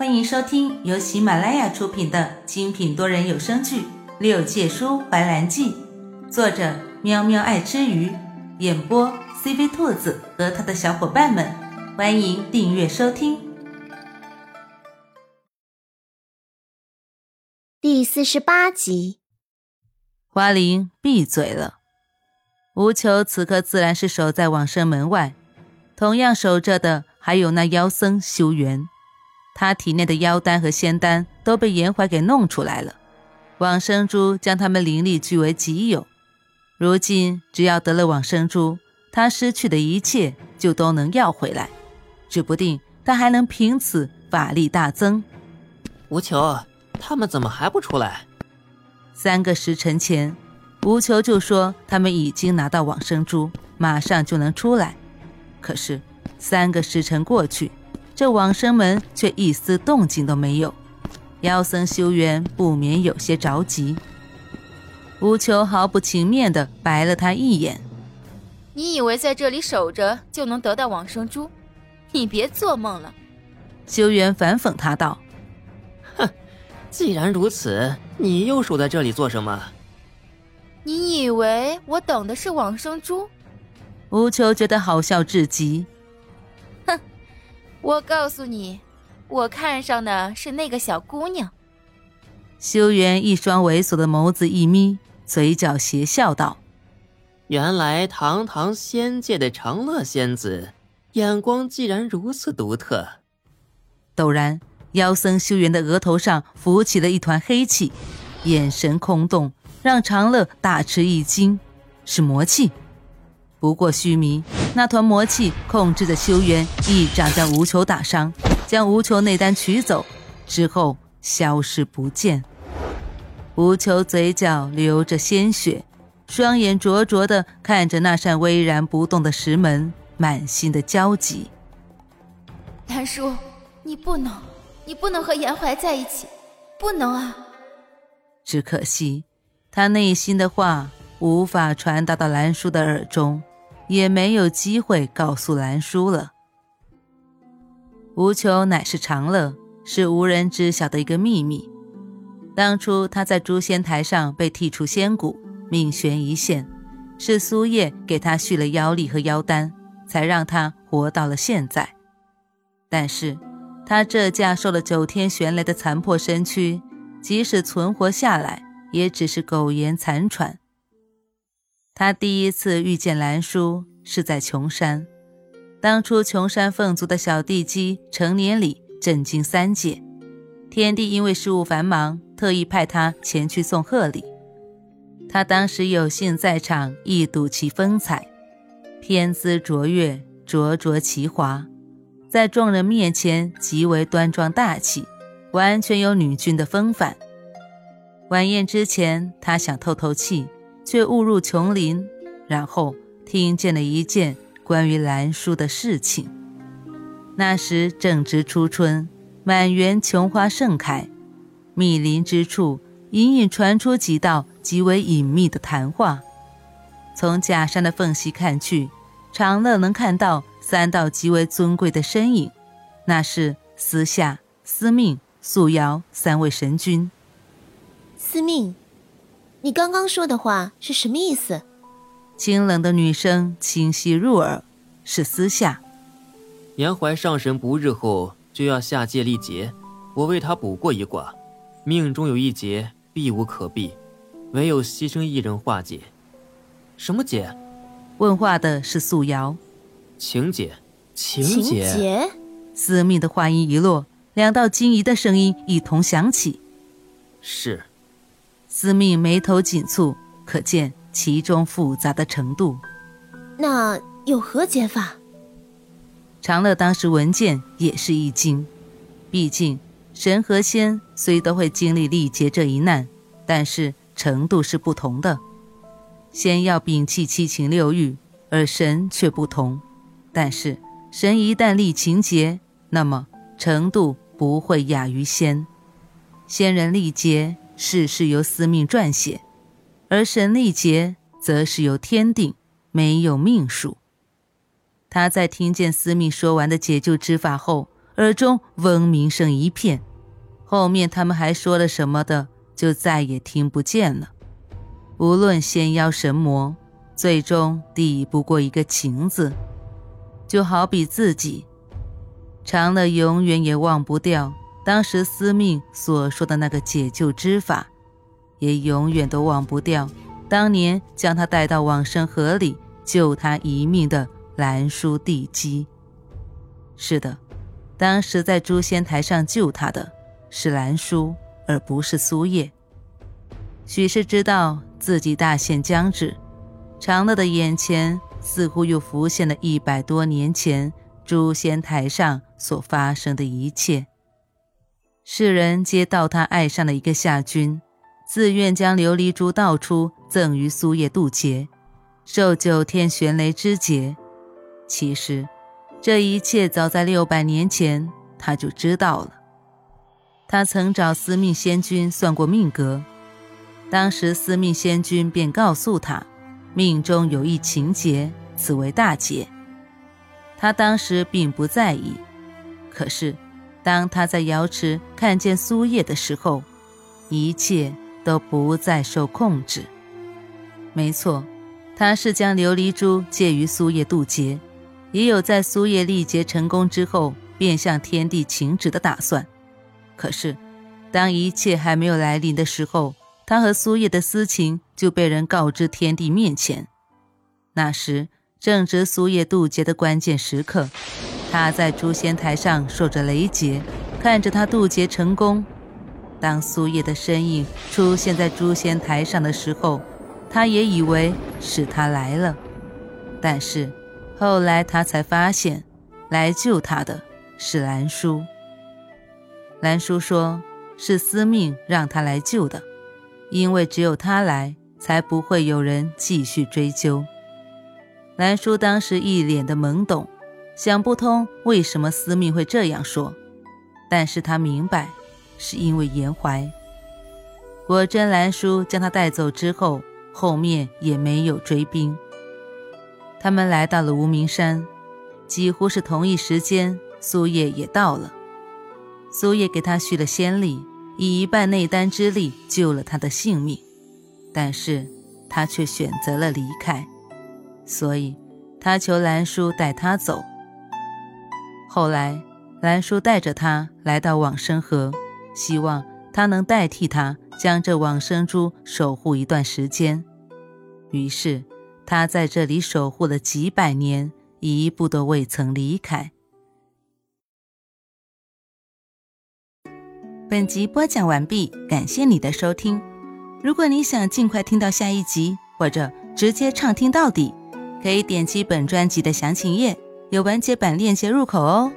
欢迎收听由喜马拉雅出品的精品多人有声剧《六界书怀兰记》，作者喵喵爱吃鱼，演播 CV 兔子和他的小伙伴们。欢迎订阅收听。第四十八集，花灵闭嘴了。无求此刻自然是守在往生门外，同样守着的还有那妖僧修缘。他体内的妖丹和仙丹都被严怀给弄出来了，往生珠将他们灵力据为己有。如今只要得了往生珠，他失去的一切就都能要回来，指不定他还能凭此法力大增。无求，他们怎么还不出来？三个时辰前，无求就说他们已经拿到往生珠，马上就能出来。可是三个时辰过去。这往生门却一丝动静都没有，妖僧修缘不免有些着急。无求毫不情面地白了他一眼：“你以为在这里守着就能得到往生珠？你别做梦了！”修缘反讽他道：“哼，既然如此，你又守在这里做什么？你以为我等的是往生珠？”吴求觉得好笑至极。我告诉你，我看上的是那个小姑娘。修元一双猥琐的眸子一眯，嘴角邪笑道：“原来堂堂仙界的长乐仙子，眼光既然如此独特。”陡然，妖僧修缘的额头上浮起了一团黑气，眼神空洞，让长乐大吃一惊，是魔气。不过虚迷，那团魔气控制着修缘，一掌将无求打伤，将无求内丹取走之后消失不见。无求嘴角流着鲜血，双眼灼灼的看着那扇巍然不动的石门，满心的焦急。兰叔，你不能，你不能和严怀在一起，不能啊！只可惜，他内心的话无法传达到兰叔的耳中。也没有机会告诉兰叔了。无求乃是长乐，是无人知晓的一个秘密。当初他在诛仙台上被剔除仙骨，命悬一线，是苏叶给他续了妖力和妖丹，才让他活到了现在。但是，他这架受了九天玄雷的残破身躯，即使存活下来，也只是苟延残喘。他第一次遇见兰叔是在琼山，当初琼山凤族的小地姬成年礼震惊三界，天帝因为事务繁忙，特意派他前去送贺礼。他当时有幸在场，一睹其风采，天姿卓越，灼灼其华，在众人面前极为端庄大气，完全有女君的风范。晚宴之前，他想透透气。却误入琼林，然后听见了一件关于兰叔的事情。那时正值初春，满园琼花盛开，密林之处隐隐传出几道极为隐秘的谈话。从假山的缝隙看去，长乐能看到三道极为尊贵的身影，那是司夏、司命、素瑶三位神君。司命。你刚刚说的话是什么意思？清冷的女声清晰入耳，是私下。严怀上神不日后就要下界历劫，我为他卜过一卦，命中有一劫避无可避，唯有牺牲一人化解。什么劫？问话的是素瑶。情劫。情劫。司命的话音一落，两道惊疑的声音一同响起。是。司命眉头紧蹙，可见其中复杂的程度。那有何解法？长乐当时闻见也是一惊，毕竟神和仙虽都会经历历劫这一难，但是程度是不同的。仙要摒弃七情六欲，而神却不同。但是神一旦历情劫，那么程度不会亚于仙。仙人历劫。事是由司命撰写，而神力劫则是由天定，没有命数。他在听见司命说完的解救之法后，耳中嗡鸣声一片，后面他们还说了什么的，就再也听不见了。无论仙妖神魔，最终抵不过一个情字，就好比自己，长乐永远也忘不掉当时司命所说的那个解救之法，也永远都忘不掉当年将他带到往生河里救他一命的兰叔地基。是的。当时在诛仙台上救他的是兰叔，而不是苏叶。许是知道自己大限将至，长乐的眼前似乎又浮现了一百多年前诛仙台上所发生的一切。世人皆道他爱上了一个夏君，自愿将琉璃珠倒出赠予苏叶渡劫，受九天玄雷之劫。其实。这一切早在六百年前他就知道了。他曾找司命仙君算过命格，当时司命仙君便告诉他，命中有一情劫，此为大劫。他当时并不在意，可是当他在瑶池看见苏叶的时候，一切都不再受控制。没错，他是将琉璃珠借于苏叶渡劫。也有在苏叶历劫成功之后，便向天地请旨的打算。可是，当一切还没有来临的时候，他和苏叶的私情就被人告知天地面前。那时正值苏叶渡劫的关键时刻，他在诛仙台上受着雷劫，看着他渡劫成功。当苏叶的身影出现在诛仙台上的时候，他也以为是他来了，但是。后来他才发现，来救他的是兰叔。兰叔说，是司命让他来救的，因为只有他来，才不会有人继续追究。兰叔当时一脸的懵懂，想不通为什么司命会这样说，但是他明白，是因为严怀。果真，兰叔将他带走之后，后面也没有追兵。他们来到了无名山，几乎是同一时间，苏叶也到了。苏叶给他续了仙力，以一半内丹之力救了他的性命，但是他却选择了离开，所以他求兰叔带他走。后来，兰叔带着他来到往生河，希望他能代替他将这往生珠守护一段时间。于是。他在这里守护了几百年，一步都未曾离开。本集播讲完毕，感谢你的收听。如果你想尽快听到下一集，或者直接畅听到底，可以点击本专辑的详情页，有完结版链接入口哦。